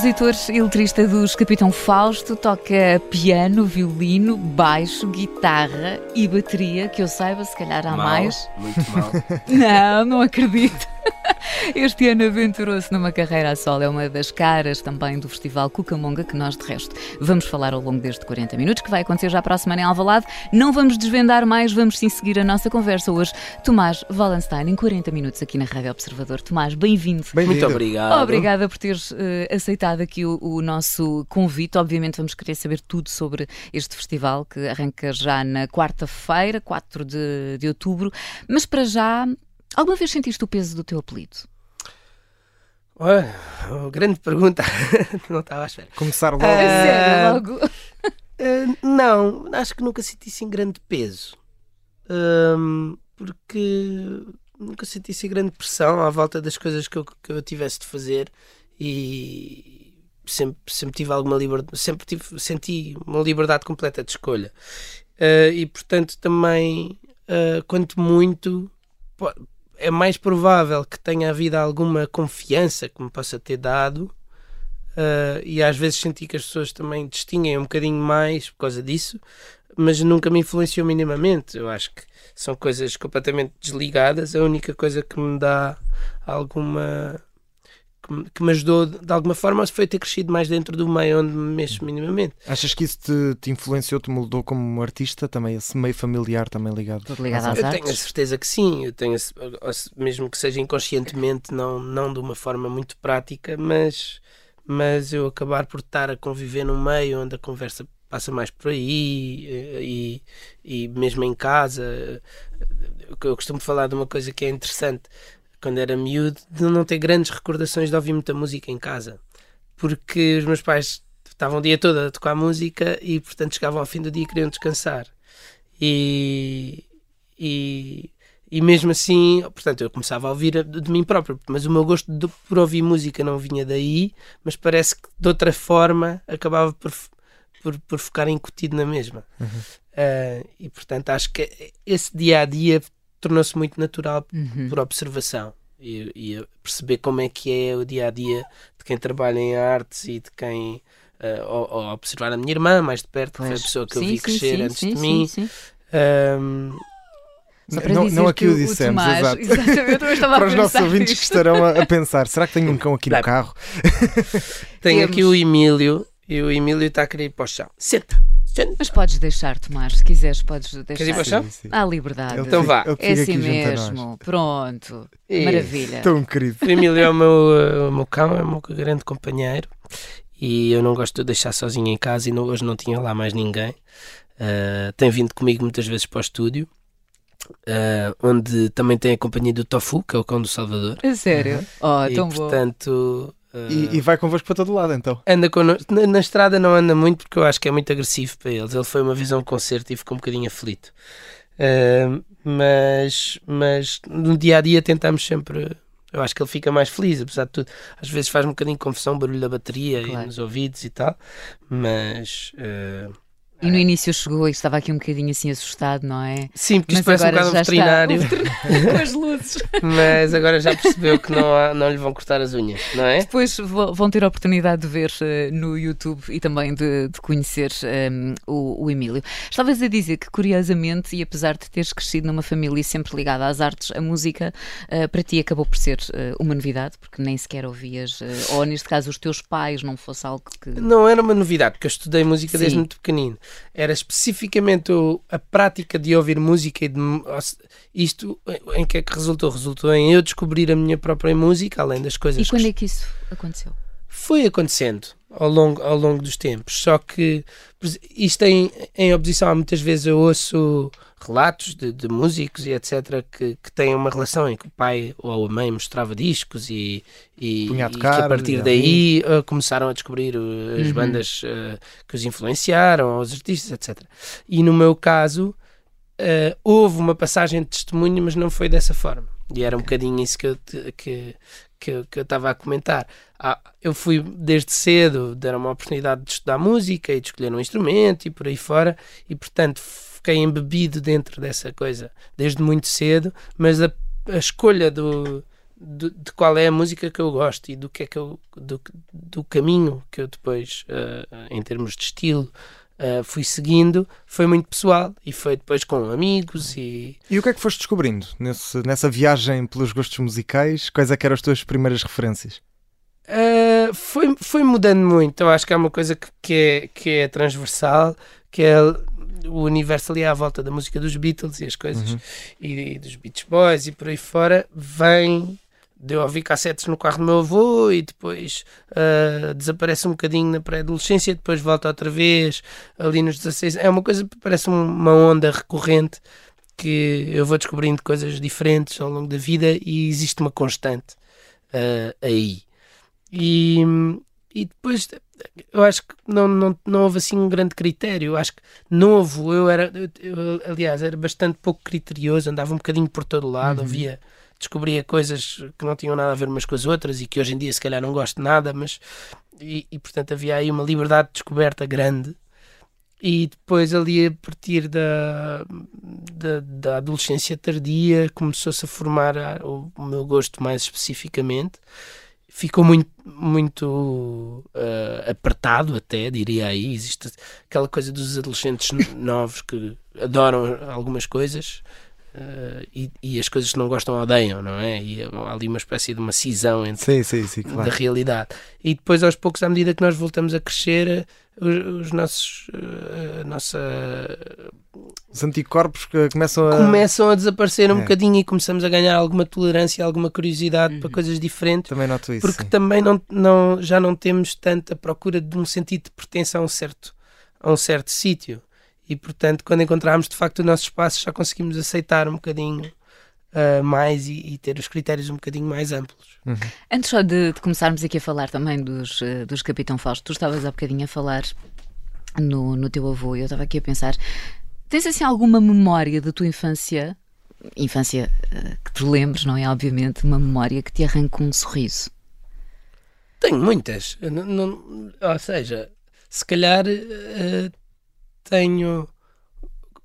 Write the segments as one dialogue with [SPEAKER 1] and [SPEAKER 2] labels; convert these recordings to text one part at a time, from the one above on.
[SPEAKER 1] Compositor e letrista dos Capitão Fausto, toca piano, violino, baixo, guitarra e bateria, que eu saiba, se calhar há
[SPEAKER 2] Mal,
[SPEAKER 1] mais.
[SPEAKER 2] Muito mal.
[SPEAKER 1] Não, não acredito. Este ano aventurou-se numa carreira a solo. É uma das caras também do Festival Cucamonga, que nós, de resto, vamos falar ao longo deste 40 minutos, que vai acontecer já para a semana em Alvalade. Não vamos desvendar mais, vamos sim seguir a nossa conversa hoje. Tomás Wallenstein, em 40 minutos aqui na Rádio Observador. Tomás, bem-vindo.
[SPEAKER 2] Muito obrigado.
[SPEAKER 1] Obrigada por teres eh, aceitado aqui o, o nosso convite. Obviamente vamos querer saber tudo sobre este festival que arranca já na quarta-feira, 4 de, de outubro. Mas para já, alguma vez sentiste o peso do teu apelido?
[SPEAKER 2] Olha, oh, grande pergunta. não estava à espera.
[SPEAKER 3] Começar logo.
[SPEAKER 2] Ah,
[SPEAKER 1] sério, logo.
[SPEAKER 2] Ah, não, acho que nunca senti assim grande peso. Ahm, porque nunca senti assim grande pressão à volta das coisas que eu, que eu tivesse de fazer e sempre, sempre tive alguma liberdade, sempre tive, senti uma liberdade completa de escolha. Ah, e portanto também, quanto muito, é mais provável que tenha havido alguma confiança que me possa ter dado Uh, e às vezes senti que as pessoas também distinguem um bocadinho mais por causa disso, mas nunca me influenciou minimamente. Eu acho que são coisas completamente desligadas. A única coisa que me dá alguma. Que me, que me ajudou de alguma forma foi ter crescido mais dentro do meio onde me mexo minimamente.
[SPEAKER 3] Achas que isso te, te influenciou, te moldou como artista também? Esse meio familiar também ligado?
[SPEAKER 1] Tudo ligado às
[SPEAKER 2] Eu tenho a
[SPEAKER 1] artes.
[SPEAKER 2] certeza que sim, eu tenho, a- a- mesmo que seja inconscientemente, não, não de uma forma muito prática, mas, mas eu acabar por estar a conviver num meio onde a conversa passa mais por aí eh, e, e mesmo em casa. eh, Eu costumo falar de uma coisa que é interessante quando era miúdo, de não ter grandes recordações de ouvir muita música em casa, porque os meus pais estavam o dia todo a tocar música e, portanto, chegavam ao fim do dia e queriam descansar. E, e, e mesmo assim, portanto, eu começava a ouvir de, mim próprio, mas o meu gosto de- por ouvir música não vinha daí, mas parece que de outra forma acabava por, por, por ficar incutido na mesma. Ah, e portanto, acho que esse dia a dia tornou-se muito natural
[SPEAKER 1] Uhum.
[SPEAKER 2] por observação e, e perceber como é que é o dia a dia de quem trabalha em artes e de quem. ah, ou, ou observar a minha irmã mais de perto, que foi a
[SPEAKER 1] Pois.
[SPEAKER 2] pessoa que eu
[SPEAKER 1] Sim,
[SPEAKER 2] vi
[SPEAKER 1] sim,
[SPEAKER 2] crescer
[SPEAKER 1] sim,
[SPEAKER 2] antes
[SPEAKER 1] sim,
[SPEAKER 2] de
[SPEAKER 1] sim,
[SPEAKER 2] mim.
[SPEAKER 1] para
[SPEAKER 3] não, não aqui
[SPEAKER 1] que
[SPEAKER 3] o dissemos,
[SPEAKER 1] Tomás,
[SPEAKER 3] exato.
[SPEAKER 1] Eu
[SPEAKER 3] Para os nossos ouvintes que estarão a, a pensar, será que tenho um cão aqui no carro?
[SPEAKER 2] tenho
[SPEAKER 1] Temos.
[SPEAKER 2] aqui o Emílio e o Emílio está a querer ir para o chão. Senta!
[SPEAKER 1] Mas podes deixar, Tomás, se quiseres, podes deixar.
[SPEAKER 2] Queres ir para o chão?
[SPEAKER 3] Sim, sim.
[SPEAKER 1] Há liberdade.
[SPEAKER 3] Ele
[SPEAKER 2] Então vá.
[SPEAKER 1] É assim mesmo. Pronto.
[SPEAKER 2] Isso.
[SPEAKER 1] Maravilha.
[SPEAKER 3] Tão querido.
[SPEAKER 2] O Emílio é o meu, eh, o meu cão, é o meu grande companheiro e eu não gosto de deixar sozinho em casa e não- hoje não tinha lá mais ninguém. Ah, tem vindo comigo muitas vezes para o estúdio, ah, onde também tem a companhia do Tofu, que é o cão do Salvador.
[SPEAKER 1] A sério? Oh,
[SPEAKER 2] e
[SPEAKER 1] tão bom.
[SPEAKER 2] portanto. ah,
[SPEAKER 3] E, e vai convosco para todo lado então.
[SPEAKER 2] Anda connosco. Na, na estrada não anda muito porque eu acho que é muito agressivo para eles. Ele foi uma vez a um concerto e ficou um bocadinho aflito. Ah, mas, mas no dia a dia tentamos sempre. Eu acho que ele fica mais feliz, apesar de tudo. Às vezes faz um bocadinho de confusão barulho da bateria
[SPEAKER 1] Claro.
[SPEAKER 2] e nos ouvidos e tal. Mas ah,
[SPEAKER 1] E no início chegou e estava aqui um bocadinho assim assustado, não é?
[SPEAKER 2] sim, porque
[SPEAKER 1] Mas
[SPEAKER 2] isto parece um
[SPEAKER 1] agora
[SPEAKER 2] bocado um
[SPEAKER 1] está.
[SPEAKER 2] veterinário.
[SPEAKER 1] Veterinário Com as luzes.
[SPEAKER 2] mas agora já percebeu que não, há- não lhe vão cortar as unhas, não é?
[SPEAKER 1] Depois vão ter a oportunidade de ver eh, no YouTube e também de, de conhecer ehm, o, o Emílio. Estavas a dizer que, curiosamente, e apesar de teres crescido numa família sempre ligada às artes, a música eh, para ti acabou por ser eh, uma novidade, porque nem sequer ouvias, ou neste caso, os teus pais não fosse algo que.
[SPEAKER 2] Não era uma novidade, porque eu estudei música desde
[SPEAKER 1] Sim.
[SPEAKER 2] muito pequenino. Era especificamente a prática de ouvir música e de. Isto em que é que resultou? Resultou em eu descobrir a minha própria música, além das coisas
[SPEAKER 1] E
[SPEAKER 2] que
[SPEAKER 1] quando é que isso aconteceu?
[SPEAKER 2] foi acontecendo ao longo, ao longo dos tempos. Só que isto em, em oposição, muitas vezes eu ouço relatos de, de músicos e etc. Que, que têm uma relação em que o pai ou a mãe mostrava discos e, e, e que a partir daí uh, começaram a descobrir uh, as uhum. bandas uh, que os influenciaram, os artistas, etc. E no meu caso, uh, houve uma passagem de testemunho, mas não foi dessa forma. E era um bocadinho isso que eu, que, que, que eu estava a comentar. Ah, eu fui desde cedo, deram uma oportunidade de estudar música e de escolher um instrumento e por aí fora, e portanto fiquei embebido dentro dessa coisa desde muito cedo, mas a, a escolha do, do, de qual é a música que eu gosto e do que é que eu, do, do caminho que eu depois, uh, em termos de estilo, uh, fui seguindo foi muito pessoal e foi depois com amigos e...
[SPEAKER 3] E o que é que foste descobrindo nesse, nessa viagem pelos gostos musicais? Quais é que eram as tuas primeiras referências?
[SPEAKER 2] Uh, foi, foi mudando muito. Eu acho que é uma coisa que, que, é, que é transversal, que é o universo ali à volta da música dos Beatles e as coisas, uhum. e, e, dos Beach Boys e por aí fora, vem de eu ouvir cassetes no carro do meu avô e depois uh, desaparece um bocadinho na pré-adolescência, depois volta outra vez ali nos 16. É uma coisa que parece uma onda recorrente que eu vou descobrindo coisas diferentes ao longo da vida e existe uma constante uh, aí. E, e depois eu acho que não, não, não houve assim um grande critério. Eu acho que novo, eu era, eu, eu, aliás, era bastante pouco criterioso, andava um bocadinho por todo lado, uhum descobria coisas que não tinham nada a ver umas com as outras e que hoje em dia se calhar não gosto de nada, mas e, e portanto havia aí uma liberdade de descoberta grande. E depois ali a partir da, da, da adolescência tardia começou-se a formar o, o, meu gosto mais especificamente. Ficou muito, muito uh, apertado até, diria aí. Existe aquela coisa dos adolescentes novos que adoram algumas coisas, Uh, e, e, as coisas que não gostam odeiam, não é? E há ali uma espécie de uma cisão entre
[SPEAKER 3] sim, sim, sim, claro.
[SPEAKER 2] da realidade. E depois, aos poucos, à medida que nós voltamos a crescer, eh, os, os nossos. Uh, a nossa.
[SPEAKER 3] Os anticorpos que começam a.
[SPEAKER 2] Começam a desaparecer um é. bocadinho e começamos a ganhar alguma tolerância, alguma curiosidade uhum. para coisas diferentes.
[SPEAKER 3] Também noto isso.
[SPEAKER 2] Porque
[SPEAKER 3] sim.
[SPEAKER 2] também não, não, já não temos tanta procura de um sentido de pertença a um certo, a um certo sítio e portanto quando encontrarmos de facto o nosso espaço já conseguimos aceitar um bocadinho uh, mais e, e, ter os critérios um bocadinho mais amplos.
[SPEAKER 1] Uhum. Antes só de, de, começarmos aqui a falar também dos, uh, dos Capitão Fausto, tu estavas há bocadinho a falar no, no teu avô e eu estava aqui a pensar, tens assim alguma memória da tua infância, infância uh, que te lembres, não é? Obviamente, uma memória que te arranca um sorriso.
[SPEAKER 2] Tenho muitas, não, não, ou seja, se calhar uh, tenho,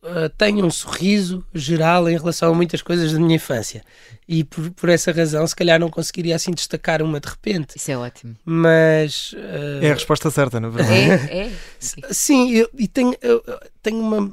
[SPEAKER 2] uh, tenho um sorriso geral em relação a muitas coisas da minha infância. E por, por essa razão, se calhar não conseguiria assim destacar uma de repente.
[SPEAKER 1] Isso é ótimo.
[SPEAKER 2] Mas. Uh...
[SPEAKER 3] É a resposta certa, na verdade.
[SPEAKER 1] É, é.
[SPEAKER 2] Sim, eu, e tenho, eu, tenho uma.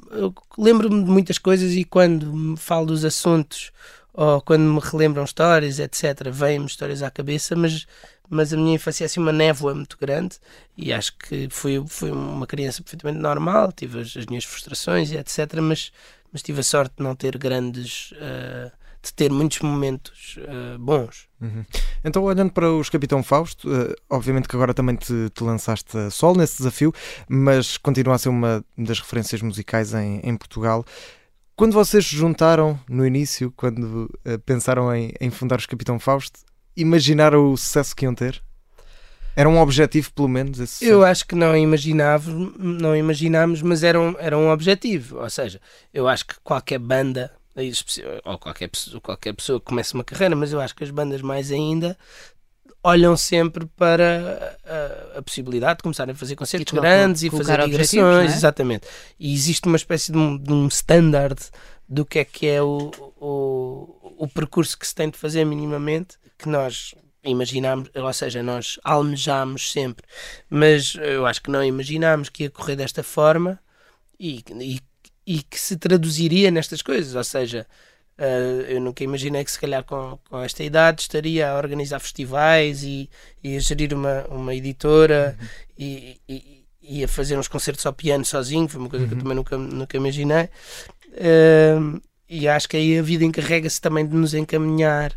[SPEAKER 2] lembro-me de muitas coisas e quando me falo dos assuntos ou quando me relembram histórias, etc., vêm-me histórias à cabeça, mas mas a minha infância é assim uma névoa muito grande e acho que fui, fui uma criança perfeitamente normal, tive as, as minhas frustrações etc, mas, mas tive a sorte de não ter grandes... Uh, de ter muitos momentos uh, bons.
[SPEAKER 3] Uhum. Então, olhando para os Capitão Fausto, uh, obviamente que agora também te, te, lançaste a sol nesse desafio, mas continua a ser uma das referências musicais em, em Portugal. Quando vocês se juntaram no início, quando uh, pensaram em, em, fundar os Capitão Fausto, imaginaram o sucesso que iam ter? Era um objetivo, pelo menos? Esse
[SPEAKER 2] eu acho que não imaginávamos, não imaginámos, mas era um, era um objetivo. Ou seja, eu acho que qualquer banda, ou qualquer pessoa, qualquer pessoa que comece uma carreira, mas eu acho que as bandas mais ainda olham sempre para a, a possibilidade de começarem a fazer concertos grandes e fazer migrações, é? exatamente. E existe uma espécie de um, de um standard do que é que é o, o, o percurso que se tem de fazer minimamente que nós imaginámos, ou seja, nós almejámos sempre, mas eu acho que não imaginámos que ia correr desta forma e, e, e que se traduziria nestas coisas, ou seja, uh, eu nunca imaginei que se calhar com, com esta idade estaria a organizar festivais e, e a gerir uma, uma editora uhum. e, e, e, a fazer uns concertos ao piano sozinho, foi uma coisa uhum. que eu uhum. também nunca, nunca imaginei. Uh, e acho que aí a vida encarrega-se também de nos encaminhar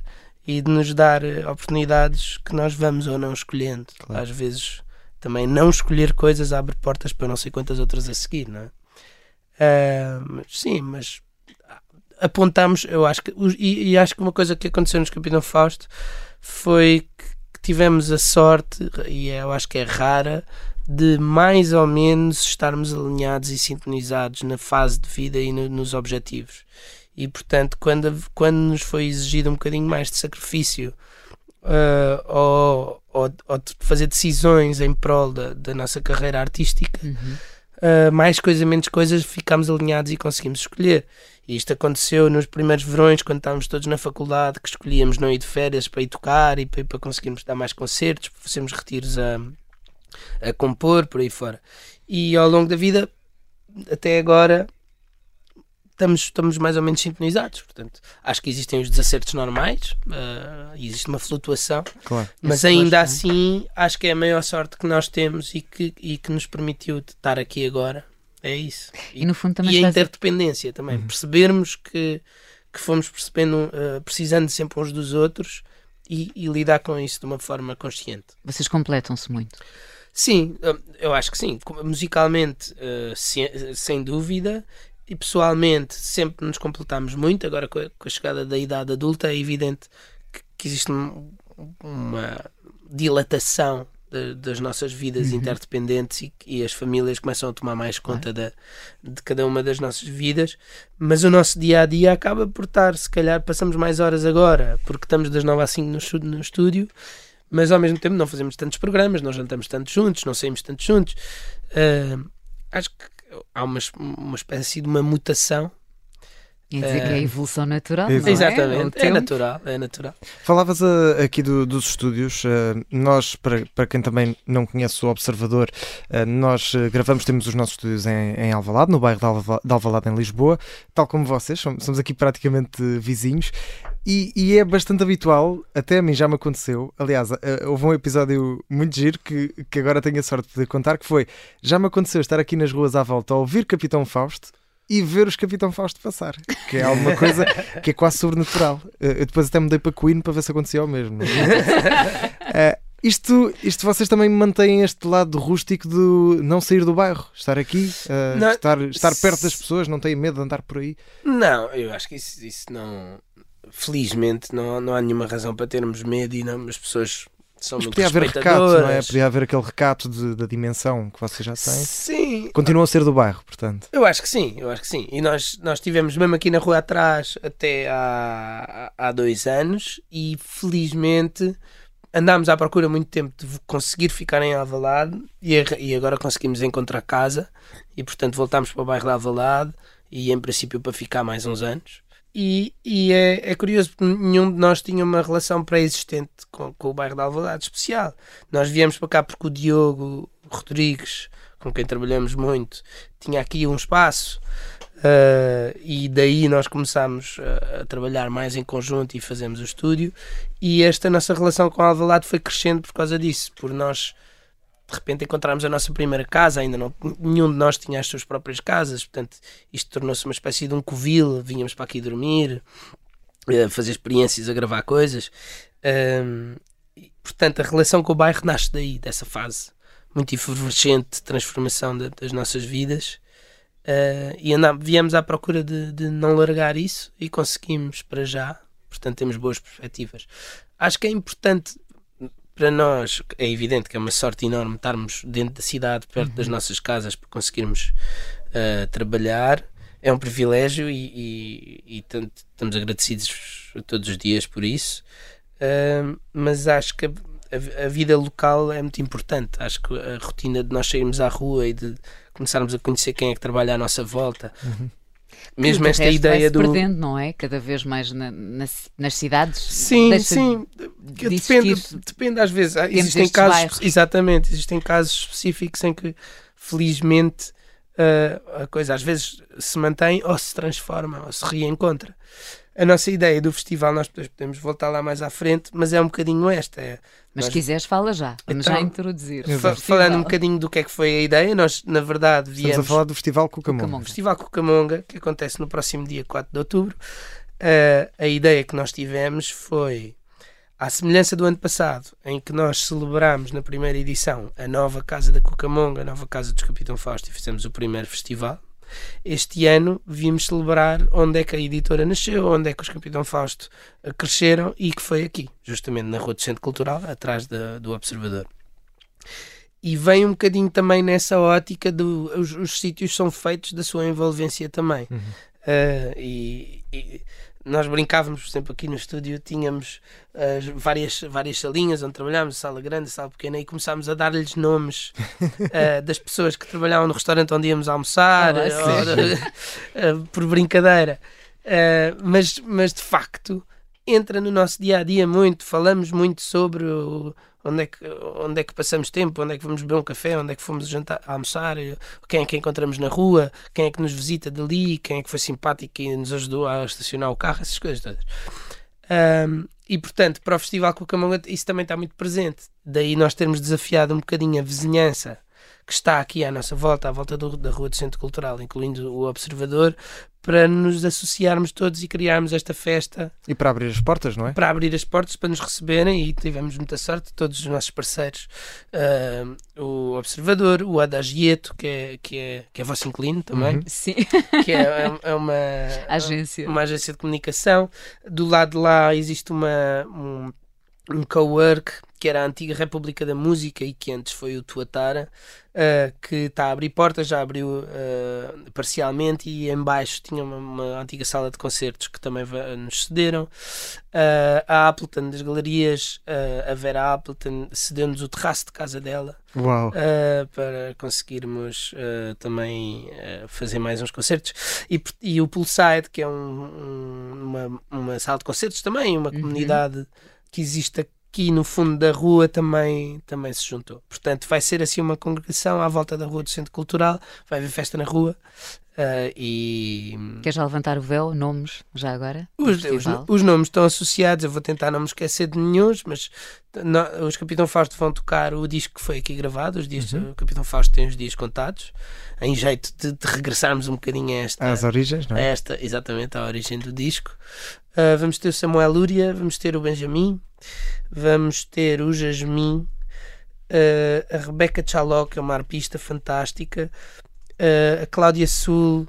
[SPEAKER 2] e de nos dar eh, oportunidades que nós vamos ou não escolhendo.
[SPEAKER 3] Claro.
[SPEAKER 2] Às vezes também não escolher coisas abre portas para não sei quantas outras a seguir, não é? Mas sim, mas apontamos, eu acho que, e, e acho que uma coisa que aconteceu nos Capitão Fausto foi que, tivemos a sorte, e eu acho que é rara, de mais ou menos estarmos alinhados e sintonizados na fase de vida e no- nos objetivos. E portanto, quando, quando nos foi exigido um bocadinho mais de sacrifício ah, ou, ou, ou de fazer decisões em prol da, da nossa carreira artística,
[SPEAKER 1] Uhum.
[SPEAKER 2] Uh, mais coisa, menos coisas, ficámos alinhados e conseguimos escolher. E isto aconteceu nos primeiros verões, quando estávamos todos na faculdade, que escolhíamos não ir de férias para ir tocar e para, para conseguirmos dar mais concertos, para fazermos retiros a, a compor, por aí fora. E ao longo da vida, até agora, estamos, estamos mais ou menos sintonizados. Portanto, acho que existem os desacertos normais, uh, existe uma flutuação,
[SPEAKER 3] Claro.
[SPEAKER 2] mas
[SPEAKER 1] Esse
[SPEAKER 2] ainda
[SPEAKER 1] gosto,
[SPEAKER 2] assim, acho que é a maior sorte que nós temos e que, e que nos permitiu de estar aqui agora. É isso.
[SPEAKER 1] E no fundo também
[SPEAKER 2] e a
[SPEAKER 1] estás a-
[SPEAKER 2] interdependência também. Percebermos que, que fomos percebendo, eh, precisando sempre uns dos outros e, e lidar com isso de uma forma consciente.
[SPEAKER 1] vocês completam-se muito.
[SPEAKER 2] Sim, eh, eu acho que sim. Musicalmente, se- sem dúvida. E pessoalmente, sempre nos completamos muito. Agora, com a, com a chegada da idade adulta, é evidente que, que existe um- uma dilatação da- das nossas vidas interdependentes e, e as famílias começam a tomar mais conta da, de cada uma das nossas vidas. Mas o nosso dia a dia acaba por estar, se calhar, passamos mais horas agora, porque estamos das 9 às 5 no, no estúdio mas ao mesmo tempo não fazemos tantos programas, não jantamos tanto juntos, não saímos tanto juntos. Ah, acho que há uma, uma espécie de uma mutação.
[SPEAKER 1] Quer dizer que é a evolução natural.
[SPEAKER 3] Exato.
[SPEAKER 1] não é?
[SPEAKER 2] Exatamente, é, natural, é natural.
[SPEAKER 3] Falavas ah, aqui do- dos estúdios. ah, nós, para, para quem também não conhece o Observador, ah, nós gravamos, temos os nossos estúdios em, em Alvalade, no bairro de, Alva, de Alvalade, em Lisboa, tal como vocês, somos, somos aqui praticamente vizinhos. E, e é bastante habitual, até a mim já me aconteceu. Aliás, ah, houve um episódio muito giro que, que agora tenho a sorte de contar, que foi, já me aconteceu estar aqui nas ruas à volta a ouvir Capitão Fausto e ver os Capitão Fausto passar, que é alguma coisa que é quase sobrenatural. Eh, Eu depois até mudei para Queen para ver se acontecia o mesmo. Eh, isto, isto vocês também mantêm este lado rústico do não sair do bairro, estar aqui, eh,
[SPEAKER 2] Não,
[SPEAKER 3] estar, estar perto das pessoas, não têm medo de andar por aí.
[SPEAKER 2] Não, eu acho que isso, isso não. Felizmente não, não há nenhuma razão para termos medo e não, as pessoas são
[SPEAKER 3] Mas
[SPEAKER 2] muito
[SPEAKER 3] podia haver recato, não é? Podia haver aquele recato de- da dimensão que vocês já têm.
[SPEAKER 2] Sim,
[SPEAKER 3] Continuam a ser do bairro, portanto.
[SPEAKER 2] Eu acho que sim, eu acho que sim. E nós, nós tivemos mesmo aqui na rua atrás até há, há dois anos e felizmente andámos à procura muito tempo de conseguir ficar em Alvalade e, e agora conseguimos encontrar casa e portanto voltámos para o bairro de Alvalade e em princípio para ficar mais uns anos. E, e é, é curioso porque nenhum de nós tinha uma relação pré-existente com, com o bairro de Alvalade especial. Nós viemos para cá porque o Diogo Rodrigues, com quem trabalhamos muito, tinha aqui um espaço uh, e daí nós começámos a, a trabalhar mais em conjunto e fazemos o estúdio e esta nossa relação com Alvalade foi crescendo por causa disso, por nós de repente encontrarmos a nossa primeira casa, ainda não nenhum de nós tinha as suas próprias casas, portanto isto tornou-se uma espécie de um covil, vinhamos para aqui dormir, eh, fazer experiências, a gravar coisas. Um, e, portanto, a relação com o bairro nasce daí, dessa fase muito efervescente de transformação de- das nossas vidas. Uh, e andam, viemos à procura de, de não largar isso e conseguimos para já. Portanto, temos boas perspectivas. Acho que é importante para nós, é evidente que é uma sorte enorme estarmos dentro da cidade, perto das nossas casas, para conseguirmos uh, trabalhar. É um privilégio e, e- e tanto- estamos agradecidos todos os dias por isso. Uh, mas acho que a, a- a vida local é muito importante. Acho que a rotina de nós sairmos à rua e de começarmos a conhecer quem é que trabalha à nossa volta. Mesmo esta
[SPEAKER 1] resto,
[SPEAKER 2] ideia do.
[SPEAKER 1] perdendo, não é? Cada vez mais na- nas, nas cidades.
[SPEAKER 2] Sim, sim.
[SPEAKER 1] de
[SPEAKER 2] Depende, depende às vezes. Ah, Existem casos,
[SPEAKER 1] bairros.
[SPEAKER 2] exatamente, existem casos específicos em que felizmente ah, a coisa às vezes se mantém ou se transforma ou se reencontra. A nossa ideia do festival, nós depois podemos voltar lá mais à frente, mas é um bocadinho esta. É,
[SPEAKER 1] Mas se
[SPEAKER 2] nós-
[SPEAKER 1] quiseres, fala já. Vamos já
[SPEAKER 2] Então,
[SPEAKER 1] introduzir.
[SPEAKER 2] fa-
[SPEAKER 1] o
[SPEAKER 2] falando um bocadinho do que é que foi a ideia, nós na verdade
[SPEAKER 3] Estamos a
[SPEAKER 2] viemos
[SPEAKER 3] falar do Festival Cucamonga.
[SPEAKER 1] Cucamonga.
[SPEAKER 2] Festival Cucamonga, que acontece no próximo dia 4 de outubro. Uh, a ideia que nós tivemos foi À semelhança do ano passado, em que nós celebramos na primeira edição a nova Casa da Cucamonga, a nova Casa dos Capitão Fausto, e fizemos o primeiro festival, este ano vimos celebrar onde é que a editora nasceu, onde é que os Capitão Fausto eh, cresceram e que foi aqui, justamente na Rua do Centro Cultural, atrás da, do Observador. E vem um bocadinho também nessa ótica do os, os sítios são feitos da sua envolvência também. Uhum. Uh, e, e nós brincávamos, por exemplo, aqui no estúdio tínhamos uh, várias, várias salinhas onde trabalhámos, sala grande, sala pequena, e começámos a dar-lhes nomes uh, das pessoas que trabalhavam no restaurante onde íamos almoçar, uh, por brincadeira. mas, mas de facto entra no nosso dia a dia muito, falamos muito sobre o, onde é, que, onde é que passamos tempo, onde é que vamos beber um café, onde é que fomos jantar, almoçar, quem é que encontramos na rua, quem é que nos visita dali, quem é que foi simpático e nos ajudou a estacionar o carro, essas coisas todas. Um, e portanto, para o Festival Cucamonga isso também está muito presente. Daí nós termos desafiado um bocadinho a vizinhança que está aqui à nossa volta, à volta do, da Rua do Centro Cultural, incluindo o Observador, para nos associarmos todos e criarmos esta festa.
[SPEAKER 3] E para abrir as portas, não é?
[SPEAKER 2] Para abrir as portas, para nos receberem e tivemos muita sorte, todos os nossos parceiros, uh, o Observador, o Adagieto, que é, que é, que é vosso inclino também. Uhum.
[SPEAKER 1] Sim.
[SPEAKER 2] Que é, é, é uma
[SPEAKER 1] agência.
[SPEAKER 2] uma agência de comunicação. Do lado de lá existe uma, um, um co-work que era a antiga República da Música e que antes foi o Tuatara, uh, que está a abrir portas, já abriu uh, parcialmente e embaixo tinha uma, uma, antiga sala de concertos que também nos cederam. Uh, a Appleton das galerias, a Vera Appleton cedeu-nos o terraço de casa dela para conseguirmos também fazer mais uns concertos. E, e o Poolside, que é um, um, uma, uma sala de concertos também, uma uhum. comunidade que existe aqui no fundo da rua também, também se juntou. Portanto, vai ser assim uma congregação à volta da rua do Centro Cultural, vai haver festa na rua. Uh, e...
[SPEAKER 1] Quer já levantar o véu? Nomes, já agora?
[SPEAKER 2] Os, os, os, nomes estão associados, eu vou tentar não me esquecer de nenhum, mas os Capitão Fausto vão tocar o disco que foi aqui gravado. Os dias, uhum. O Capitão Fausto tem os dias contados, em jeito de, de regressarmos um bocadinho a esta.
[SPEAKER 3] Às origens, não é?
[SPEAKER 2] esta, exatamente, à origem do disco. Uh, vamos ter o Samuel Lúria, vamos ter o Benjamin, vamos ter o Jasmin, uh, a Rebeca Chaló, que é uma arpista fantástica, uh, a Cláudia Sul,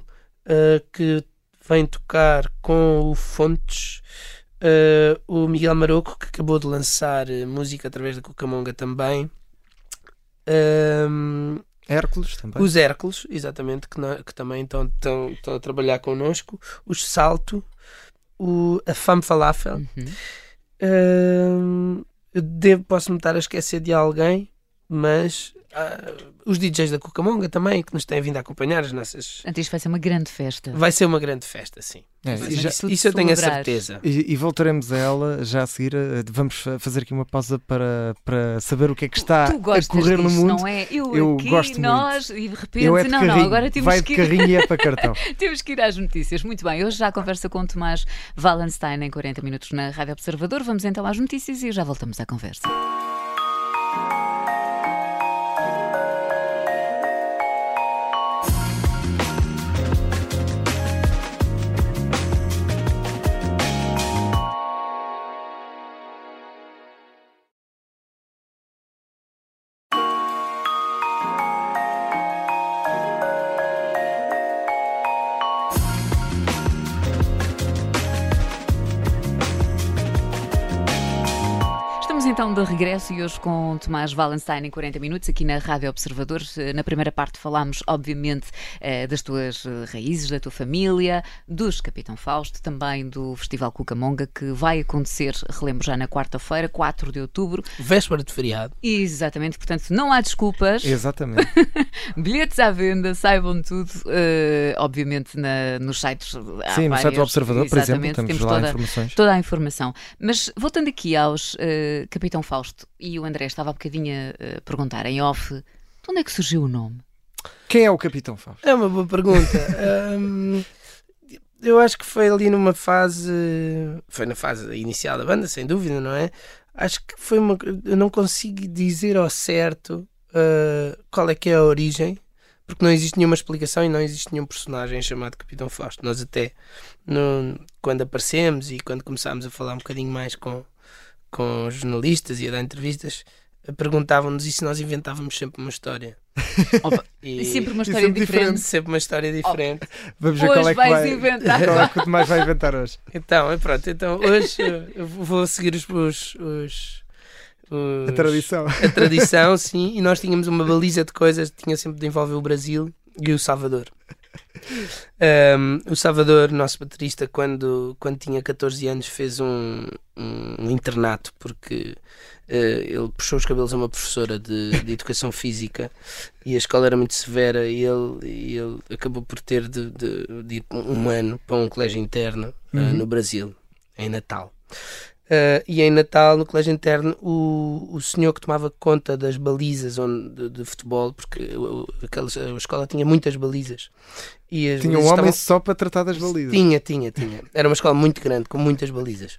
[SPEAKER 2] que vem tocar com o Fontes, o Miguel Maroco, que acabou de lançar música através da Cucamonga também.
[SPEAKER 3] Hércules também.
[SPEAKER 2] Os Hércules, exatamente, que, não, que também estão, estão, estão a trabalhar connosco. Os Salto, o, a Fame Falafel. Uhum. Uh, devo, posso-me estar a esquecer de alguém, mas uh, os DJs da Cucamonga também, que nos têm vindo a acompanhar as nossas.
[SPEAKER 1] Antes isto vai ser uma grande festa.
[SPEAKER 2] Vai ser uma grande festa, sim. É, já, isso, isso eu tenho a certeza.
[SPEAKER 3] E, e, voltaremos a ela já a seguir. Eh, vamos fazer aqui uma pausa para, para saber o que é que está a correr
[SPEAKER 1] disto,
[SPEAKER 3] no mundo.
[SPEAKER 1] Não é? Eu, eu aqui, gosto nós, muito. e de repente,
[SPEAKER 3] eu é
[SPEAKER 1] de não,
[SPEAKER 3] carrinho,
[SPEAKER 1] não, agora temos
[SPEAKER 3] vai
[SPEAKER 1] que
[SPEAKER 3] ir. de carrinho e é para cartão.
[SPEAKER 1] temos que ir às notícias. Muito bem, hoje já a conversa com o Tomás Wallenstein em 40 minutos na Rádio Observador. Vamos então às notícias e já voltamos à conversa. Então de regresso e hoje com Tomás Wallenstein em 40 minutos aqui na Rádio Observador. Na primeira parte falámos, obviamente, eh, das tuas eh, raízes, da tua família, dos Capitão Fausto, também do Festival Cucamonga, que vai acontecer, relembro já na quarta-feira, 4 de outubro.
[SPEAKER 2] Véspera de feriado.
[SPEAKER 1] Exatamente, portanto não há desculpas.
[SPEAKER 3] Exatamente.
[SPEAKER 1] Bilhetes à venda, saibam tudo, uh, obviamente na, nos sites.
[SPEAKER 3] Sim, no site do Observador, por exemplo, temos, temos lá toda, informações.
[SPEAKER 1] Toda a informação. Mas voltando aqui aos uh, Capitão Fausto e o André estava há bocadinho a perguntar em off de onde é que surgiu o nome?
[SPEAKER 3] Quem é o Capitão Fausto?
[SPEAKER 2] É uma boa pergunta. um, eu acho que foi ali numa fase. Foi na fase inicial da banda, sem dúvida, não é? Acho que foi uma. Eu não consigo dizer ao certo uh, qual é que é a origem, porque não existe nenhuma explicação e não existe nenhum personagem chamado Capitão Fausto. Nós, até no, quando aparecemos e quando começámos a falar um bocadinho mais com, com jornalistas e a dar entrevistas, perguntavam-nos e se nós inventávamos sempre uma história.
[SPEAKER 1] Opa, e, sempre uma história diferente. diferente.
[SPEAKER 2] Sempre uma história diferente.
[SPEAKER 3] Vamos ver
[SPEAKER 1] hoje
[SPEAKER 3] qual é que vai
[SPEAKER 1] inventar.
[SPEAKER 3] Qual é que mais vai inventar hoje.
[SPEAKER 2] Então, pronto, então hoje eu vou seguir os, os, os,
[SPEAKER 3] os, a tradição.
[SPEAKER 2] A tradição, sim, e nós tínhamos uma baliza de coisas que tinha sempre de envolver o Brasil e o Salvador. Um, o Salvador, nosso baterista, quando, quando tinha 14 anos, fez um, um internato porque uh, ele puxou os cabelos a uma professora de, de, educação física e a escola era muito severa e ele, e ele acabou por ter de, de, de ir um ano para um colégio interno uh, uhum. no Brasil, em Natal. Uh, e em Natal, no colégio interno, o, o senhor que tomava conta das balizas onde, de, de futebol, porque aquela, a escola tinha muitas balizas.
[SPEAKER 3] E tinha um homem estavam... só para tratar das balizas?
[SPEAKER 2] Tinha, tinha, tinha. Era uma escola muito grande, com muitas balizas.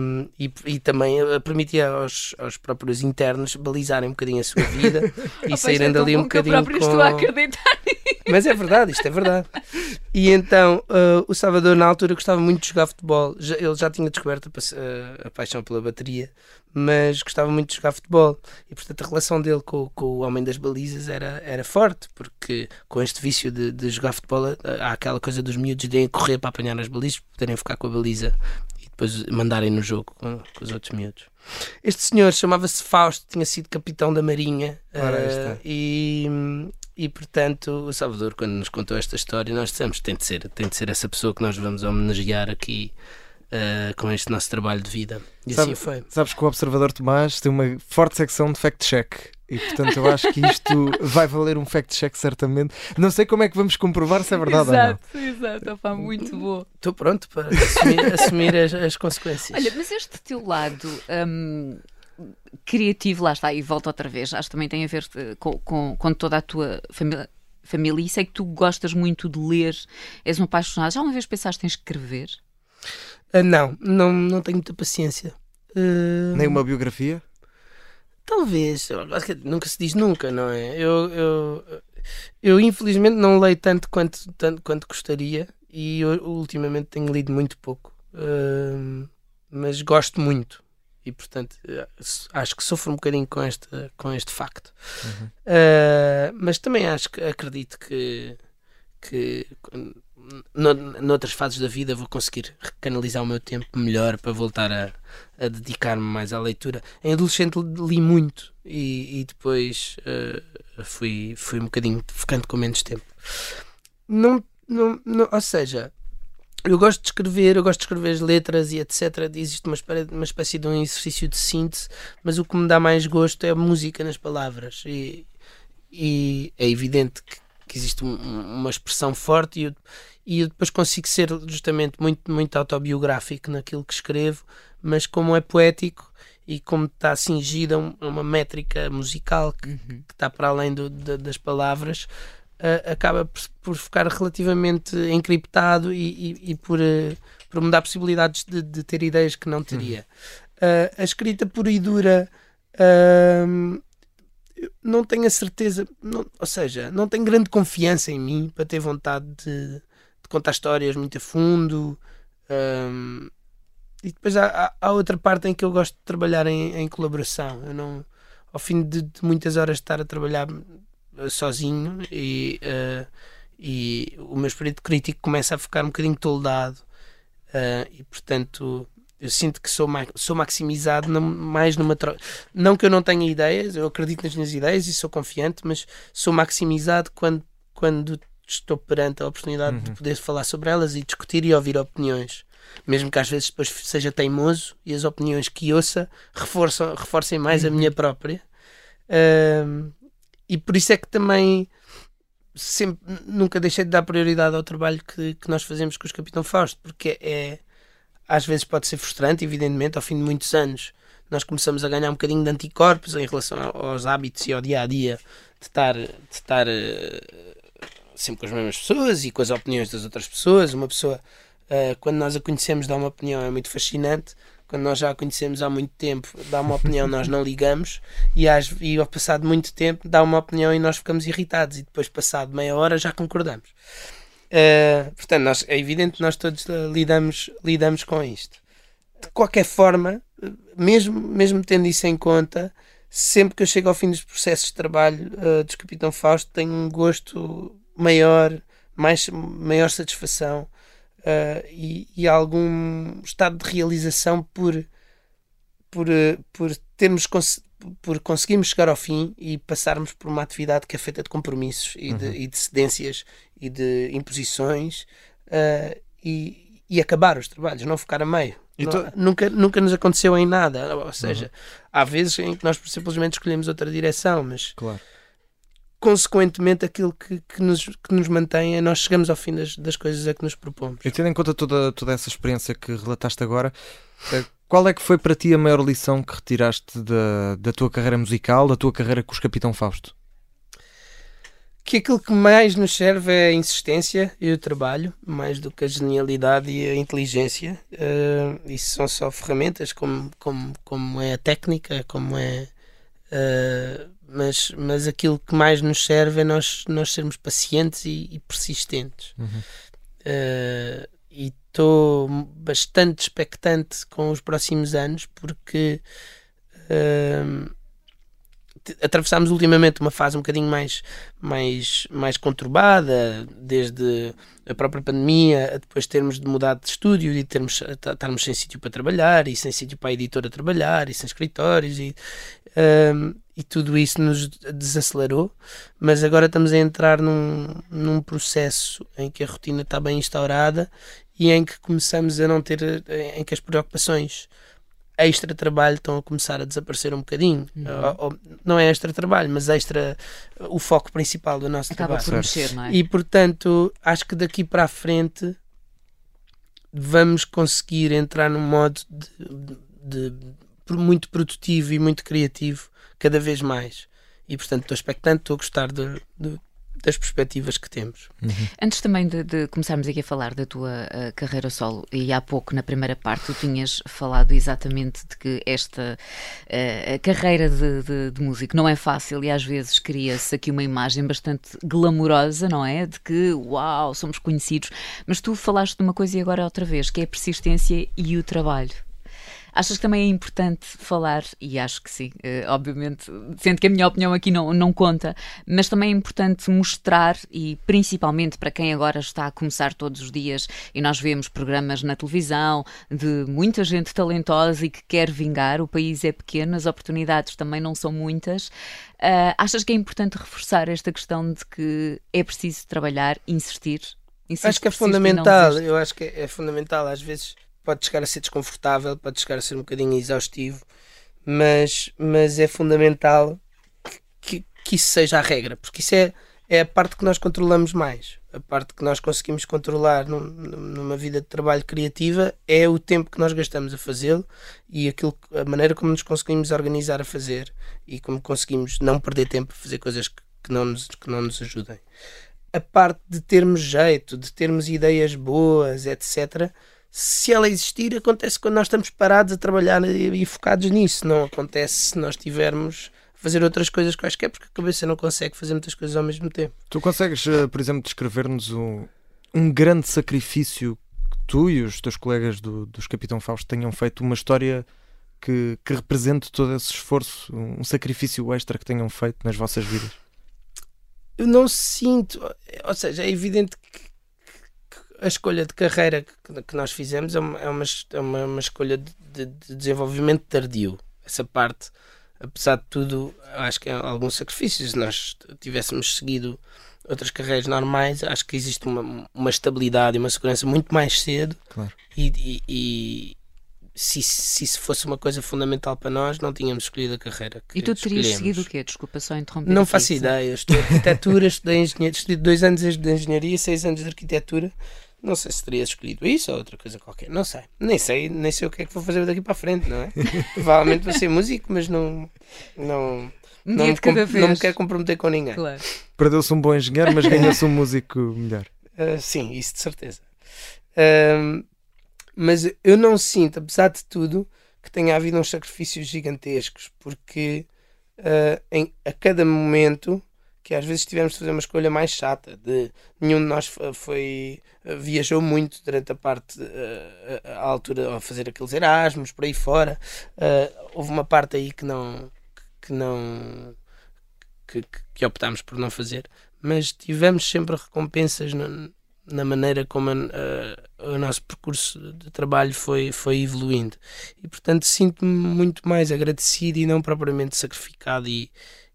[SPEAKER 2] Um, e, e, também eh, permitia aos, aos próprios internos balizarem um bocadinho a sua vida e saírem dali um bocadinho com...
[SPEAKER 1] estou a acreditar
[SPEAKER 2] Mas é verdade, isto é verdade. E então uh, o Salvador, na altura, gostava muito de jogar futebol. Já, ele já tinha descoberto a, a, a, paixão pela bateria, mas gostava muito de jogar futebol. E portanto a relação dele com, com o homem das balizas era, era forte, porque com este vício de, de jogar futebol há aquela coisa dos miúdos de correr para apanhar as balizas, poderem ficar com a baliza e depois mandarem no jogo com, com os outros miúdos. Este senhor chamava-se Fausto, tinha sido capitão da Marinha uh, e, e portanto o Salvador quando nos contou esta história nós dissemos tem de ser tem de ser essa pessoa que nós vamos homenagear aqui uh, com este nosso trabalho de vida. E
[SPEAKER 3] Sabe,
[SPEAKER 2] assim foi.
[SPEAKER 3] sabes que o Observador Tomás tem uma forte secção de fact check e portanto eu acho que isto vai valer um fact check certamente. Não sei como é que vamos comprovar se é verdade
[SPEAKER 1] exato,
[SPEAKER 3] ou
[SPEAKER 1] não. Exato opa, muito bom
[SPEAKER 2] estou pronto para assumir, assumir as, as, consequências.
[SPEAKER 1] Olha mas este teu lado hum, criativo, lá está, e volta outra vez, acho que também tem a ver eh, com, com, com toda a tua família família e sei que tu gostas muito de ler, és um apaixonado. Já uma vez pensaste em escrever?
[SPEAKER 2] Uh, não, não, não tenho muita paciência.
[SPEAKER 3] Uh... Nem uma biografia?
[SPEAKER 2] Talvez, nunca se diz nunca, não é? Eu, eu, eu infelizmente não leio tanto quanto, tanto quanto gostaria e eu, ultimamente tenho lido muito pouco, uh, mas gosto muito e portanto eh, acho que sofro um bocadinho com este, com este facto. Uhum. Uh, mas também acho que acredito que, que no, noutras fases da vida vou conseguir canalizar o meu tempo melhor para voltar a, a dedicar-me mais à leitura. Em adolescente li muito e, e depois uh, fui, fui um bocadinho ficando com menos tempo. Não, não, não, ou seja, eu gosto de escrever, eu gosto de escrever as letras e etc. Existe uma espécie, uma espécie de um exercício de síntese, mas o que me dá mais gosto é a música nas palavras. E, e é evidente que, que existe um, uma expressão forte e eu, e eu depois consigo ser justamente muito, muito autobiográfico naquilo que escrevo, mas como é poético e como está cingido a uma métrica musical que, uhum. que está para além do, das palavras, uh, acaba por, por, ficar relativamente encriptado e, e, e por, uh, por me dar possibilidades de, de, ter ideias que não teria. Uh, a escrita pura e dura não tenho a certeza, não, ou seja, não tenho grande confiança em mim para ter vontade de, de contar histórias muito a fundo. Um, e depois há, há, outra parte em que eu gosto de trabalhar em, em colaboração. Eu não, ao fim de, de, muitas horas de estar a trabalhar sozinho e, uh, e o meu espírito crítico começa a ficar um bocadinho toldado uh, e portanto eu sinto que sou, ma sou maximizado mais numa troca. Não que eu não tenha ideias, eu acredito nas minhas ideias e sou confiante, mas sou maximizado quando, quando estou perante a oportunidade uhum. de poder falar sobre elas e discutir e ouvir opiniões. Mesmo que às vezes depois seja teimoso e as opiniões que ouça reforçam, reforcem mais uhum. a minha própria. Uh, e por isso é que também sempre, nunca deixei de dar prioridade ao trabalho que, que nós fazemos com os Capitão Fausto, porque é, às vezes pode ser frustrante, evidentemente, ao fim de muitos anos nós começamos a ganhar um bocadinho de anticorpos em relação aos hábitos e ao dia a dia de estar, de estar uh, sempre com as mesmas pessoas e com as opiniões das outras pessoas. Uma pessoa, uh, quando nós a conhecemos, dá uma opinião, é muito fascinante quando nós já a conhecemos há muito tempo, dá uma opinião, nós não ligamos, e, às, e ao passado muito tempo, dá uma opinião e nós ficamos irritados, e depois, passado meia hora, já concordamos. Uh, portanto, nós, é evidente que nós todos lidamos, lidamos com isto. de qualquer forma, mesmo, mesmo tendo isso em conta, sempre que eu chego ao fim dos processos de trabalho uh, dos Capitão Fausto, tenho um gosto maior, mais, maior satisfação uh, e, e, algum estado de realização por, por, uh, por termos por conseguirmos chegar ao fim e passarmos por uma atividade que é feita de compromissos e, uhum. de, e de, cedências e de imposições uh, e, e acabar os trabalhos, não ficar a meio. Não, nunca, nunca nos aconteceu em nada. Ou seja, uhum. há vezes em que nós simplesmente escolhemos outra direção, mas
[SPEAKER 3] claro.
[SPEAKER 2] Consequentemente aquilo que, que, nos, que nos mantém é nós chegamos ao fim das, das coisas a que nos propomos.
[SPEAKER 3] E tendo em conta toda, toda essa experiência que relataste agora, eh, qual é que foi para ti a maior lição que retiraste da, da tua carreira musical, da tua carreira com os Capitão Fausto?
[SPEAKER 2] que aquilo que mais nos serve é a insistência e o trabalho, mais do que a genialidade e a inteligência. Uh, isso são só ferramentas, como, como, como é a técnica, como é. Uh, mas, mas aquilo que mais nos serve é nós, nós sermos pacientes e, e persistentes. Uhum. Uh, e estou bastante expectante com os próximos anos, porque. Uh, atravessámos ultimamente uma fase um bocadinho mais, mais, mais conturbada, desde a própria pandemia, a depois termos de mudar de estúdio e termos, estarmos sem sítio para trabalhar e sem sítio para a editora trabalhar e sem escritórios e, um, e tudo isso nos desacelerou, mas agora estamos a entrar num, num processo em que a rotina está bem instaurada e em que começamos a não ter, em que as preocupações extra trabalho estão a começar a desaparecer um bocadinho. Uhum. Ou, ou, não é extra trabalho, mas extra o foco principal do nosso
[SPEAKER 1] Acaba
[SPEAKER 2] trabalho.
[SPEAKER 1] Por mexer, não é?
[SPEAKER 2] E portanto, acho que daqui para a frente vamos conseguir entrar num modo de, de, de muito produtivo e muito criativo cada vez mais. E portanto estou expectante, estou a gostar de, de das perspectivas que temos.
[SPEAKER 1] Uhum. Antes também de, de, começarmos aqui a falar da tua uh, carreira solo, e há pouco na primeira parte tu tinhas falado exatamente de que esta uh, carreira de, de, de, músico não é fácil e às vezes cria-se aqui uma imagem bastante glamourosa, não é? De que, uau, somos conhecidos, mas tu falaste de uma coisa e agora outra vez, que é a persistência e o trabalho. Achas que também é importante falar, e acho que sim, uh, obviamente, sendo que a minha opinião aqui não, não conta, mas também é importante mostrar, e principalmente para quem agora está a começar todos os dias, e nós vemos programas na televisão de muita gente talentosa e que quer vingar, o país é pequeno, as oportunidades também não são muitas. Uh, achas que é importante reforçar esta questão de que é preciso trabalhar, insistir?
[SPEAKER 2] acho que é fundamental, eu acho que é, é fundamental, às vezes pode chegar a ser desconfortável, pode chegar a ser um bocadinho exaustivo, mas, mas é fundamental que, que isso seja a regra, porque isso é, é a parte que nós controlamos mais. A parte que nós conseguimos controlar num, numa vida de trabalho criativa é o tempo que nós gastamos a fazê-lo e aquilo, a maneira como nos conseguimos organizar a fazer e como conseguimos não perder tempo a fazer coisas que, que, não, nos, que não nos ajudem. A parte de termos jeito, de termos ideias boas, etc., se ela existir, acontece quando nós estamos parados a trabalhar e, e focados nisso. Não acontece se nós tivermos a fazer outras coisas quaisquer, porque a cabeça não consegue fazer muitas coisas ao mesmo tempo.
[SPEAKER 3] Tu consegues, eh, por exemplo, descrever-nos um, um grande sacrifício que tu e os teus colegas do, dos Capitão Fausto tenham feito, uma história que, que represente todo esse esforço, um sacrifício extra que tenham feito nas vossas vidas?
[SPEAKER 2] Eu não sinto, ou seja, é evidente que a escolha de carreira que, que nós fizemos é uma, é uma, é uma, uma escolha de, de, de, desenvolvimento tardio. Essa parte, apesar de tudo, acho que é algum sacrifício. Se nós tivéssemos seguido outras carreiras normais, acho que existe uma, uma estabilidade e uma segurança muito mais cedo.
[SPEAKER 3] Claro.
[SPEAKER 2] E, e, e se, se isso fosse uma coisa fundamental para nós, não tínhamos escolhido a carreira.
[SPEAKER 1] e tu terias seguido o quê? Desculpa só interromper.
[SPEAKER 2] Não faço ideia. Estou arquitetura, estudei engenharia, estudei dois anos de engenharia, seis anos de arquitetura. Não sei se teria escolhido isso ou outra coisa qualquer. Não sei. Nem sei, nem sei o que é que vou fazer daqui para a frente, não é? Provavelmente vou ser músico, mas não. Não,
[SPEAKER 1] um não, me,
[SPEAKER 2] não me quero comprometer com ninguém.
[SPEAKER 1] Claro.
[SPEAKER 3] Perdeu-se um bom engenheiro, mas ganhou-se um músico melhor.
[SPEAKER 2] Uh, sim, isso de certeza. Uh, mas eu não sinto, apesar de tudo, que tenha havido uns sacrifícios gigantescos, porque uh, em, a cada momento que às vezes tivemos de fazer uma escolha mais chata. De, nenhum de nós foi, viajou muito durante a parte, a, a altura, a fazer aqueles Erasmus, por aí fora. Uh, houve uma parte aí que não. Que, não que, que optámos por não fazer, mas tivemos sempre recompensas no, na maneira como a, a, o nosso percurso de trabalho foi, foi evoluindo. E portanto sinto-me muito mais agradecido e não propriamente sacrificado e,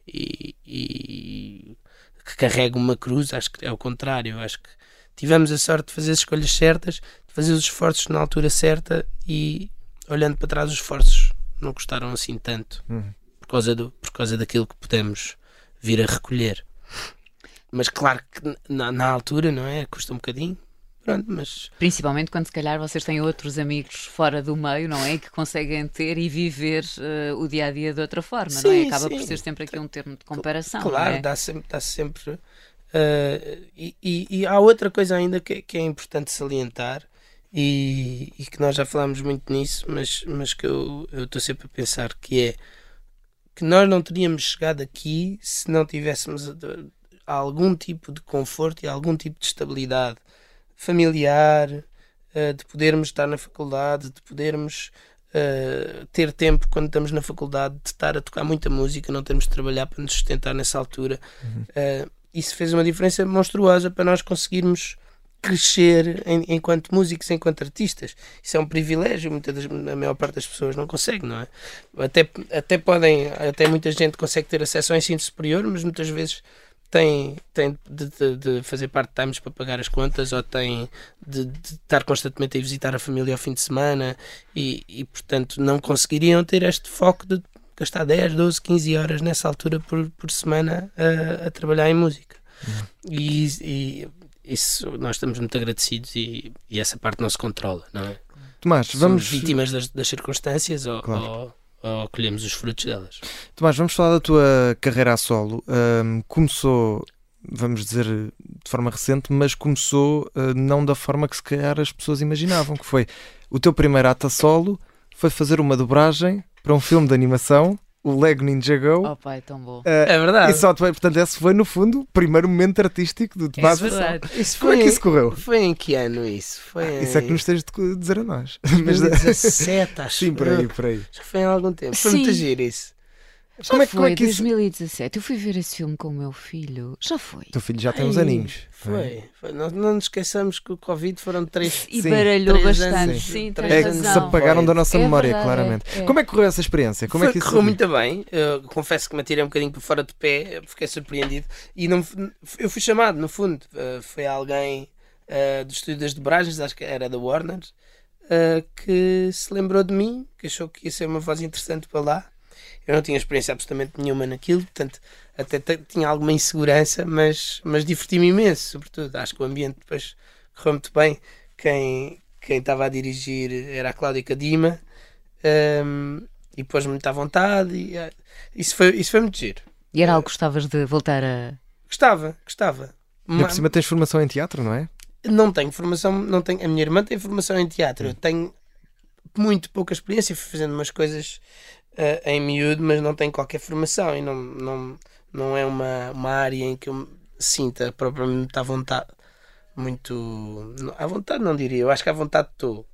[SPEAKER 2] e, e, que carrego uma cruz. Acho que é o contrário. Acho que tivemos a sorte de fazer as escolhas certas, de fazer os esforços na altura certa e olhando para trás os esforços não custaram assim tanto uhum. por, causa do, por causa daquilo que podemos vir a recolher. Mas claro que na, na altura, não é? Custa um bocadinho. Pronto, mas...
[SPEAKER 1] Principalmente quando se calhar vocês têm outros amigos fora do meio, não é? Que conseguem ter e viver uh, o dia a dia de outra forma, sim, não é? Acaba sim. por ser sempre aqui um termo de comparação.
[SPEAKER 2] Claro,
[SPEAKER 1] é?
[SPEAKER 2] dá sempre. Dá sempre uh, e, e, e, há outra coisa ainda que, que é importante salientar e, e, que nós já falámos muito nisso, mas, mas que eu estou sempre a pensar que é que nós não teríamos chegado aqui se não tivéssemos algum tipo de conforto e algum tipo de estabilidade familiar, uh, de podermos estar na faculdade, de podermos uh, ter tempo quando estamos na faculdade, de estar a tocar muita música, não termos de trabalhar para nos sustentar nessa altura. Uhum. Uh, isso fez uma diferença monstruosa para nós conseguirmos crescer em, enquanto músicos, enquanto artistas. Isso é um privilégio, muitas das, a maior parte das pessoas não consegue, não é? Até, até podem, até muita gente consegue ter acesso ao ensino superior, mas muitas vezes tem, tem de, de, de fazer part-times para pagar as contas ou tem de, de, estar constantemente a visitar a família ao fim de semana e, e, portanto, não conseguiriam ter este foco de gastar 10, 12, 15 horas nessa altura por, por semana a, a trabalhar em música. Uhum. E, e, isso nós estamos muito agradecidos e, e, essa parte não se controla, não é?
[SPEAKER 3] Tomás,
[SPEAKER 2] Somos
[SPEAKER 3] vamos.
[SPEAKER 2] vítimas das, das circunstâncias ou, claro. ou ou colhemos os frutos delas.
[SPEAKER 3] Tomás, vamos falar da tua carreira a solo. Um, começou, vamos dizer, de forma recente, mas começou uh, não da forma que se calhar as pessoas imaginavam, que foi o teu primeiro ato a solo foi fazer uma dobragem para um filme de animação o Lego Ninja Go.
[SPEAKER 1] Oh pai, tão bom. Uh,
[SPEAKER 2] é verdade.
[SPEAKER 3] E só, portanto, esse foi no fundo o primeiro momento artístico do Tomás.
[SPEAKER 1] É verdade.
[SPEAKER 2] Isso foi, Como é que isso correu? Foi em que ano isso? Foi
[SPEAKER 3] ah, em... Isso é que nos tens de dizer a nós.
[SPEAKER 2] 2017, acho.
[SPEAKER 3] Sim, por aí, por aí.
[SPEAKER 2] Acho que foi há algum tempo. Foi muito giro isso.
[SPEAKER 1] Já como é, foi, como é que 2017. Eu fui ver esse filme com o meu filho. Já foi.
[SPEAKER 3] O teu filho já tem uns aninhos.
[SPEAKER 2] Foi. foi. Não, não nos esqueçamos que o Covid foram três
[SPEAKER 1] E sim, baralhou três bastante. Anos,
[SPEAKER 3] sim, é que se apagaram da nossa é memória, verdade, claramente. É, é. Como é que correu essa experiência? Como
[SPEAKER 2] foi,
[SPEAKER 3] é que
[SPEAKER 2] isso correu muito bem. Eu confesso que me atirei um bocadinho por fora de pé. Fiquei surpreendido. E não, eu fui chamado, no fundo. Uh, foi alguém uh, do estúdio das dobragens, acho que era da Warner, uh, que se lembrou de mim, que achou que ia ser uma voz interessante para lá eu não tinha experiência absolutamente nenhuma naquilo, portanto, até tinha alguma insegurança, mas, mas diverti-me imenso, sobretudo. Acho que o ambiente depois correu muito bem. Quem, quem estava a dirigir era a Cláudia Cadima um, e pôs-me muito à vontade. E, uh, isso, foi, isso foi muito giro.
[SPEAKER 1] E era algo que gostavas de voltar a.
[SPEAKER 2] Gostava, gostava.
[SPEAKER 3] E por cima tens formação em teatro, não é?
[SPEAKER 2] Não tenho formação, não tenho. A minha irmã tem formação em teatro. Eu tenho muito pouca experiência, fui fazendo umas coisas uh, em miúdo, mas não tenho qualquer formação e não, não, não é uma, uma área em que eu sinta propriamente à vontade. Muito. À vontade, não diria. Eu acho que à vontade estou,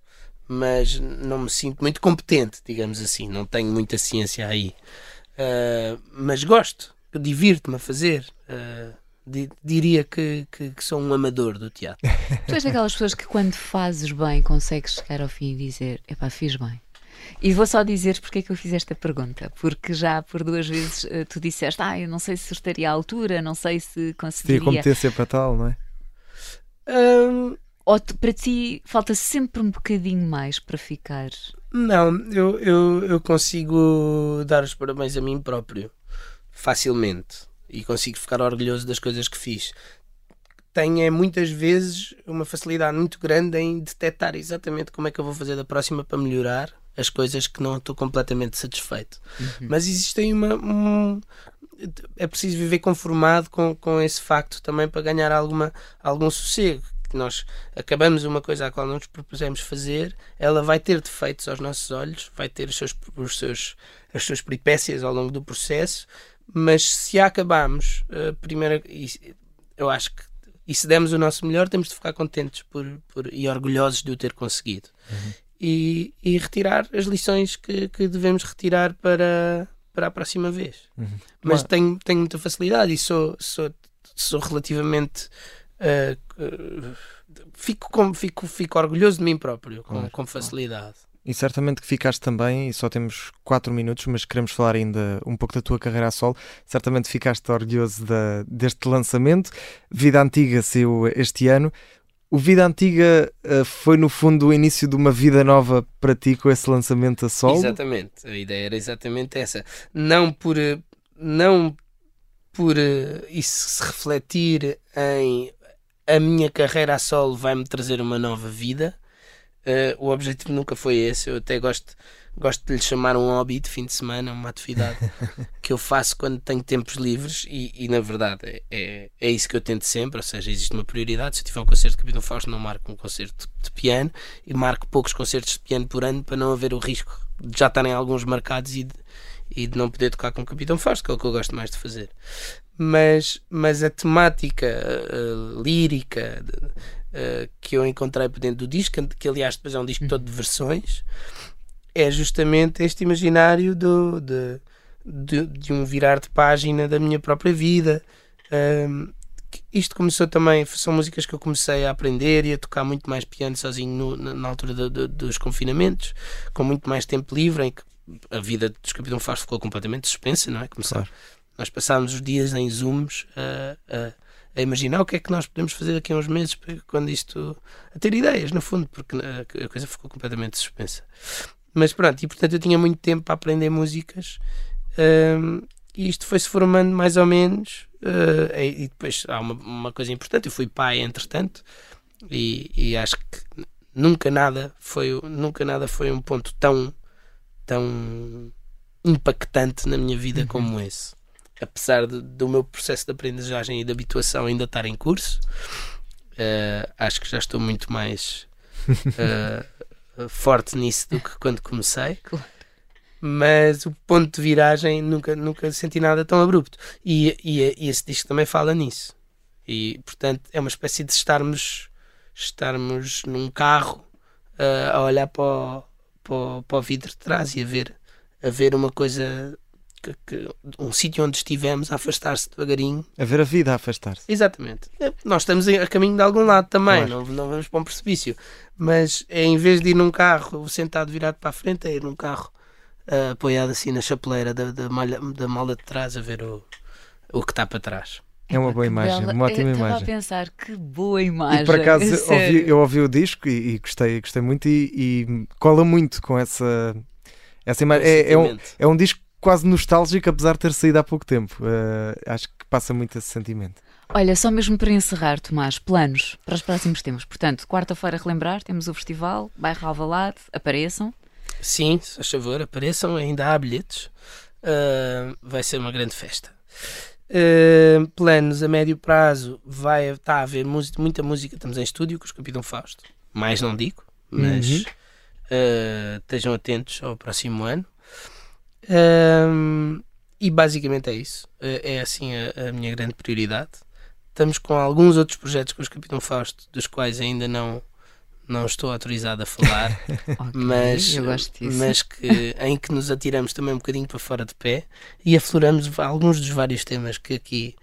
[SPEAKER 2] mas não me sinto muito competente, digamos assim. Não tenho muita ciência aí. Uh, mas gosto, divirto-me a fazer. Uh, diria que, que, que, sou um amador do teatro.
[SPEAKER 1] Tu és daquelas pessoas que quando fazes bem consegues chegar ao fim e dizer epá, fiz bem. E vou só dizer porque é que eu fiz esta pergunta, porque já por duas vezes uh, tu disseste, ah, eu não sei se estaria à altura, não sei se conseguiria.
[SPEAKER 3] Teria competência para tal, não é?
[SPEAKER 2] Um...
[SPEAKER 1] Ou te, para ti falta sempre um bocadinho mais para ficar?
[SPEAKER 2] Não, eu, eu, eu consigo dar os parabéns a mim próprio, facilmente, e consigo ficar orgulhoso das coisas que fiz tenho é, muitas vezes uma facilidade muito grande em detectar exatamente como é que eu vou fazer da próxima para melhorar as coisas que não estou completamente satisfeito. Uhum. Mas existe uma. Um, é preciso viver conformado com, com esse facto também para ganhar alguma, algum sossego. Nós acabamos uma coisa a qual não nos propusemos fazer, ela vai ter defeitos aos nossos olhos, vai ter os seus, os seus, as suas peripécias ao longo do processo, Mas se acabamos, uh, primeiro, eu acho que e se demos o nosso melhor, temos de ficar contentes por, por, e orgulhosos de o ter conseguido. Uhum. E, e, retirar as lições que, que, devemos retirar para, para a próxima vez. Uhum. Mas tenho, tenho muita facilidade e sou, sou, sou relativamente. Uh, fico, com, fico, fico orgulhoso de mim próprio, com, com facilidade.
[SPEAKER 3] E certamente que ficaste também, e só temos 4 minutos, mas queremos falar ainda um pouco da tua carreira a solo. Certamente ficaste orgulhoso da, deste lançamento. Vida Antiga saiu este ano. O Vida Antiga uh, foi, no fundo, o início de uma vida nova para ti com esse lançamento a solo?
[SPEAKER 2] Exatamente. A ideia era exatamente essa. Não por, não por uh, isso se refletir em a minha carreira a solo vai-me trazer uma nova vida, Uh, o objetivo nunca foi esse. Eu até gosto, gosto de lhe chamar um hobby de fim de semana, uma atividade que eu faço quando tenho tempos livres e, e na verdade é, é, isso que eu tento sempre. Ou seja, existe uma prioridade. Se eu tiver um concerto de Capitão Fausto, não marco um concerto de piano e marco poucos concertos de piano por ano para não haver o risco de já estarem alguns marcados e de, e de não poder tocar com o Capitão Fausto, que é o que eu gosto mais de fazer. Mas, mas a temática uh, lírica. De, uh, que eu encontrei por dentro do disco, que aliás depois é um disco todo de versões, é justamente este imaginário do, de, de, de um virar de página da minha própria vida. Um, isto começou também, são músicas que eu comecei a aprender e a tocar muito mais piano sozinho no, na, altura do, do, dos confinamentos, com muito mais tempo livre, em que a vida dos Capitão Faz ficou completamente suspensa, não é? Começar, claro. Nós passámos os dias em Zooms a, a, a imaginar o que é que nós podemos fazer daqui a uns meses quando isto. a ter ideias, no fundo, porque a coisa ficou completamente suspensa. Mas pronto, e portanto eu tinha muito tempo para aprender músicas um, e isto foi-se formando mais ou menos. Uh, e, depois há uma, uma, coisa importante: eu fui pai, entretanto, e, e acho que nunca nada foi nunca nada foi um ponto tão tão impactante na minha vida uhum. como esse apesar de, do meu processo de aprendizagem e de habituação ainda estar em curso, uh, acho que já estou muito mais uh, forte nisso do que quando comecei. Mas o ponto de viragem nunca, nunca senti nada tão abrupto. E, e, e esse disco também fala nisso. E portanto é uma espécie de estarmos, estarmos num carro uh, a olhar para o, para, o, para o vidro de trás e a ver, a ver uma coisa que, que um sítio onde estivemos a afastar-se devagarinho.
[SPEAKER 3] A ver a vida a afastar-se.
[SPEAKER 2] Exatamente. É, nós estamos a caminho de algum lado também, claro. não, não vamos para um precipício. Mas é, em vez de ir num carro sentado virado para a frente, é ir num carro uh, apoiado assim na chapeleira da, da, malha, da mala de trás a ver o, o que está para trás.
[SPEAKER 3] É uma boa imagem, bela. uma ótima
[SPEAKER 1] eu
[SPEAKER 3] imagem.
[SPEAKER 1] Estava a pensar que boa imagem.
[SPEAKER 3] E por acaso ouvi, eu ouvi o disco e, e gostei, gostei muito e, e, cola muito com essa, essa imagem. É, é, um, é um disco quase nostálgico, apesar de ter saído há pouco tempo. Uh, acho que passa muito esse sentimento.
[SPEAKER 1] Olha, só mesmo para encerrar, Tomás, planos para os próximos tempos. Portanto, quarta-feira, relembrar, temos o festival, bairro Alvalade, apareçam.
[SPEAKER 2] Sim, se faz favor, apareçam, ainda há bilhetes. Uh, vai ser uma grande festa. Uh, planos a médio prazo, vai estar tá a haver música, muita música. Estamos em estúdio com os Capitão Fausto. Mais não digo, mas uhum. uh, estejam atentos ao próximo ano. Um, e basicamente é isso. É, é assim a, a, minha grande prioridade. Estamos com alguns outros projetos com os Capitão Fausto, dos quais ainda não, não estou autorizado a falar, okay, mas, mas que, em que nos atiramos também um bocadinho para fora de pé e afloramos alguns dos vários temas que aqui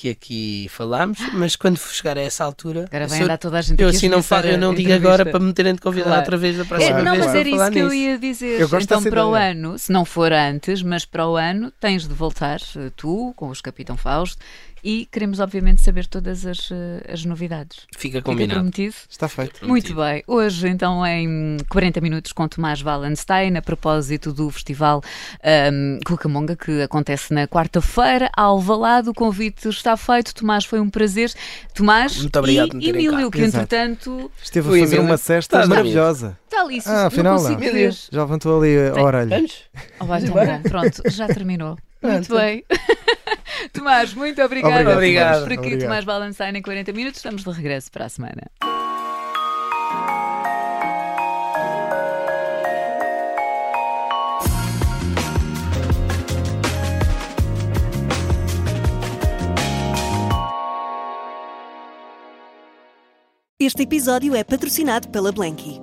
[SPEAKER 2] que aqui falámos, mas quando chegar a essa altura,
[SPEAKER 1] agora vai andar toda a gente
[SPEAKER 2] eu assim não falo, eu não digo agora para me terem de convidar claro. outra vez da próxima
[SPEAKER 1] é,
[SPEAKER 2] Não,
[SPEAKER 1] mas era isso que eu ia dizer. Eu então para o ano, se não for antes, mas para o ano tens de voltar eh, tu com os Capitão Fausto e queremos, obviamente, saber todas as, eh, as novidades.
[SPEAKER 2] Fica combinado. Fica
[SPEAKER 1] prometido?
[SPEAKER 3] Está feito.
[SPEAKER 1] Muito bem. Hoje, então, em 40 minutos com Tomás Wallenstein, a propósito do Festival um, Cucamonga, que acontece na quarta-feira, Alvalade. O convite está feito. Tomás, foi um prazer. Tomás
[SPEAKER 2] Muito obrigado
[SPEAKER 1] e Emílio, que entretanto...
[SPEAKER 3] Esteve a fazer uma cesta maravilhosa.
[SPEAKER 1] Está ali,
[SPEAKER 3] ah, afinal, não. Já levantou ali a orelha.
[SPEAKER 2] Vamos?
[SPEAKER 1] Oh, vai, então, pronto, já terminou. Muito bem. Tomás, muito obrigada obrigado,
[SPEAKER 2] obrigado.
[SPEAKER 1] Por aqui. Obrigado. Tomás Balançain em 40 minutos. Estamos de regresso para a semana.
[SPEAKER 4] Este episódio é patrocinado pela Blanky.